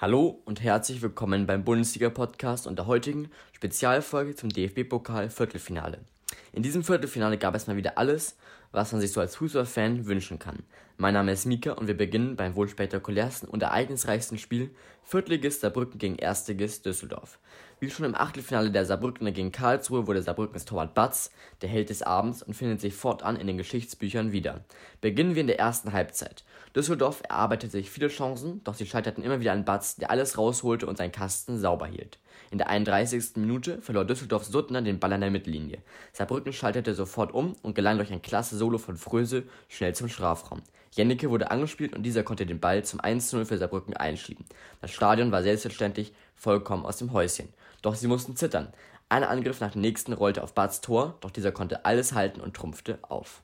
Hallo und herzlich willkommen beim Bundesliga-Podcast und der heutigen Spezialfolge zum DFB-Pokal-Viertelfinale. In diesem Viertelfinale gab es mal wieder alles, was man sich so als Fußballfan wünschen kann. Mein Name ist Mika und wir beginnen beim wohl spektakulärsten und ereignisreichsten Spiel Viertligist Saarbrücken gegen Erstligist Düsseldorf. Wie schon im Achtelfinale der Saarbrückener gegen Karlsruhe wurde Saarbrückens Torwart Batz der Held des Abends und findet sich fortan in den Geschichtsbüchern wieder. Beginnen wir in der ersten Halbzeit. Düsseldorf erarbeitete sich viele Chancen, doch sie scheiterten immer wieder an Batz, der alles rausholte und seinen Kasten sauber hielt. In der 31. Minute verlor Düsseldorf Suttner den Ball an der Mittellinie. Saarbrücken schaltete sofort um und gelang durch ein klasse Solo von Fröse schnell zum Strafraum. Jennecke wurde angespielt und dieser konnte den Ball zum 1-0 für Saarbrücken einschieben. Das Stadion war selbstverständlich vollkommen aus dem Häuschen. Doch sie mussten zittern. Ein Angriff nach dem nächsten rollte auf Barts Tor, doch dieser konnte alles halten und trumpfte auf.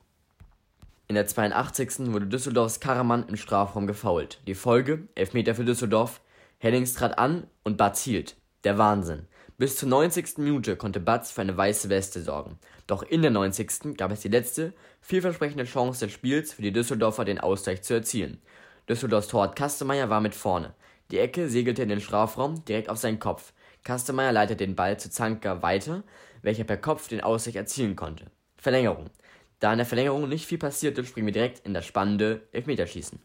In der 82. wurde Düsseldorfs Karaman im Strafraum gefoult. Die Folge: Elfmeter für Düsseldorf. Hennings trat an und Batz hielt. Der Wahnsinn. Bis zur 90. Minute konnte Batz für eine weiße Weste sorgen. Doch in der 90. gab es die letzte, vielversprechende Chance des Spiels für die Düsseldorfer den Ausgleich zu erzielen. Düsseldorfs Torwart Kastemeyer war mit vorne. Die Ecke segelte in den Strafraum direkt auf seinen Kopf. Kastemeyer leitete den Ball zu Zanka weiter, welcher per Kopf den Ausgleich erzielen konnte. Verlängerung. Da in der Verlängerung nicht viel passierte, springen wir direkt in das spannende Elfmeterschießen.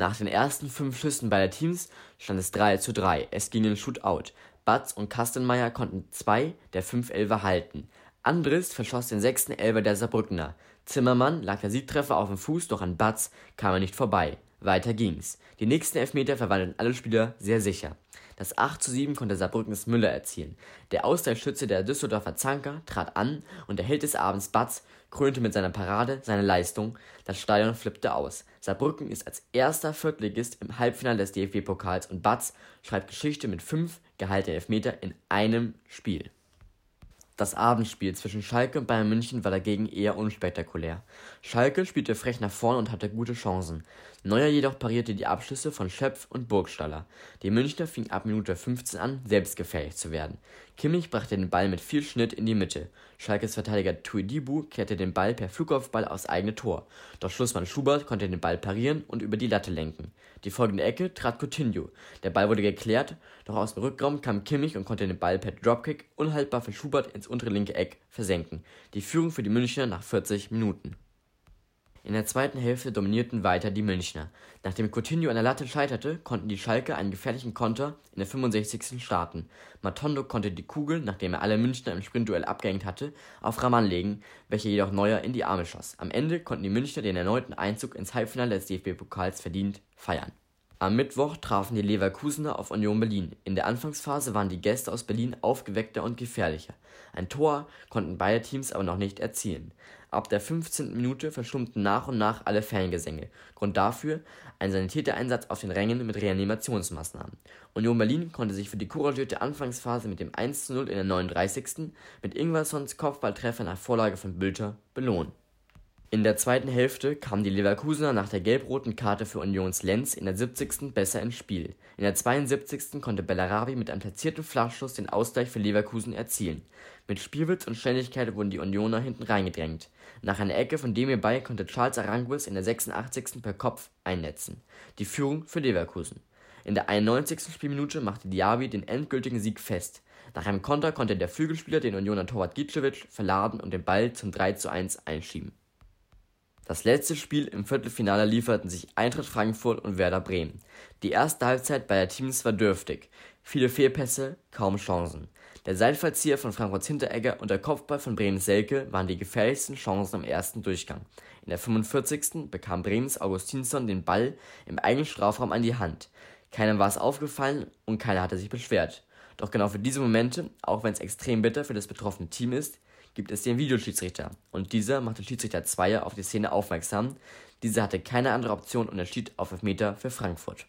Nach den ersten fünf Schüssen beider Teams stand es 3 zu 3. Es ging in Shootout. Batz und Kastenmeier konnten zwei der fünf Elfer halten. Andrist verschoss den sechsten Elfer der Saarbrückner. Zimmermann lag der Siegtreffer auf dem Fuß, doch an Batz kam er nicht vorbei. Weiter ging's. Die nächsten Elfmeter verwandelten alle Spieler sehr sicher. Das 8 zu 7 konnte Saarbrückens Müller erzielen. Der Ausgleichsschütze der Düsseldorfer Zanker trat an und der Held des Abends Batz krönte mit seiner Parade seine Leistung. Das Stadion flippte aus. Saarbrücken ist als erster Viertligist im Halbfinale des DFB-Pokals und Batz schreibt Geschichte mit fünf gehaltenen Elfmeter in einem Spiel. Das Abendspiel zwischen Schalke und Bayern München war dagegen eher unspektakulär. Schalke spielte frech nach vorn und hatte gute Chancen. Neuer jedoch parierte die Abschlüsse von Schöpf und Burgstaller. Die Münchner fingen ab Minute 15 an, selbstgefährlich zu werden. Kimmich brachte den Ball mit viel Schnitt in die Mitte. Schalkes Verteidiger Tuidibu kehrte den Ball per Flugkopfball aufs eigene Tor. Doch Schlussmann Schubert konnte den Ball parieren und über die Latte lenken. Die folgende Ecke trat Coutinho. Der Ball wurde geklärt, doch aus dem Rückraum kam Kimmich und konnte den Ball per Dropkick unhaltbar für Schubert ins untere linke Eck versenken. Die Führung für die Münchner nach 40 Minuten. In der zweiten Hälfte dominierten weiter die Münchner. Nachdem Coutinho an der Latte scheiterte, konnten die Schalke einen gefährlichen Konter in der 65. starten. Matondo konnte die Kugel, nachdem er alle Münchner im Sprintduell abgehängt hatte, auf Raman legen, welcher jedoch Neuer in die Arme schoss. Am Ende konnten die Münchner den erneuten Einzug ins Halbfinale des DFB-Pokals verdient feiern. Am Mittwoch trafen die Leverkusener auf Union Berlin. In der Anfangsphase waren die Gäste aus Berlin aufgeweckter und gefährlicher. Ein Tor konnten beide Teams aber noch nicht erzielen. Ab der 15. Minute verstummten nach und nach alle Fangesänge. Grund dafür ein Sanitätereinsatz auf den Rängen mit Reanimationsmaßnahmen. Union Berlin konnte sich für die couragierte Anfangsphase mit dem 1:0 in der 39. mit Ingwerssons Kopfballtreffer nach Vorlage von Bülter belohnen. In der zweiten Hälfte kamen die Leverkusener nach der gelb-roten Karte für Unions Lenz in der 70. besser ins Spiel. In der 72. konnte Bellarabi mit einem platzierten Flachschuss den Ausgleich für Leverkusen erzielen. Mit Spielwitz und Schnelligkeit wurden die Unioner hinten reingedrängt. Nach einer Ecke von Demir Bay konnte Charles Aranguis in der 86. per Kopf einnetzen. Die Führung für Leverkusen. In der 91. Spielminute machte Diaby den endgültigen Sieg fest. Nach einem Konter konnte der Flügelspieler den Unioner Torwart Gicevic verladen und den Ball zum 3:1 einschieben. Das letzte Spiel im Viertelfinale lieferten sich Eintracht Frankfurt und Werder Bremen. Die erste Halbzeit beider Teams war dürftig. Viele Fehlpässe, kaum Chancen. Der Seitfallzieher von Frankfurts Hinteregger und der Kopfball von Bremens Selke waren die gefährlichsten Chancen am ersten Durchgang. In der 45. bekam Bremens Augustinsson den Ball im eigenen Strafraum an die Hand. Keinem war es aufgefallen und keiner hatte sich beschwert. Doch genau für diese Momente, auch wenn es extrem bitter für das betroffene Team ist, gibt es den Videoschiedsrichter und dieser macht den Schiedsrichter Zweier auf die Szene aufmerksam. Dieser hatte keine andere Option und entschied auf Elfmeter für Frankfurt.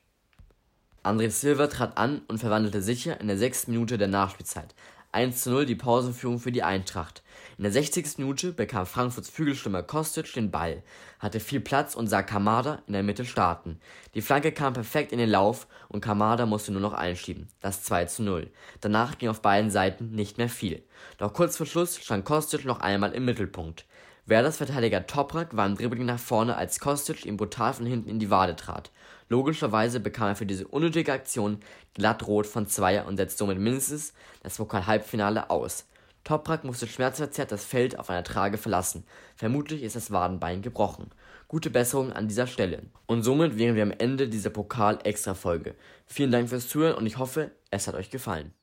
André Silva trat an und verwandelte sicher in der sechsten Minute der Nachspielzeit. 1 zu 0 die Pausenführung für die Eintracht. In der 60. Minute bekam Frankfurts Flügelstürmer Kostic den Ball, hatte viel Platz und sah Kamada in der Mitte starten. Die Flanke kam perfekt in den Lauf und Kamada musste nur noch einschieben. Das 2 zu 0. Danach ging auf beiden Seiten nicht mehr viel. Doch kurz vor Schluss stand Kostic noch einmal im Mittelpunkt. Werders Verteidiger Toprak war im Dribbling nach vorne, als Kostic ihm brutal von hinten in die Wade trat. Logischerweise bekam er für diese unnötige Aktion glatt rot von Zweier und setzte somit mindestens das Pokal-Halbfinale aus. Toprak musste schmerzverzerrt das Feld auf einer Trage verlassen, vermutlich ist das Wadenbein gebrochen. Gute Besserung an dieser Stelle. Und somit wären wir am Ende dieser Pokal-Extra-Folge. Vielen Dank fürs Zuhören und ich hoffe, es hat euch gefallen.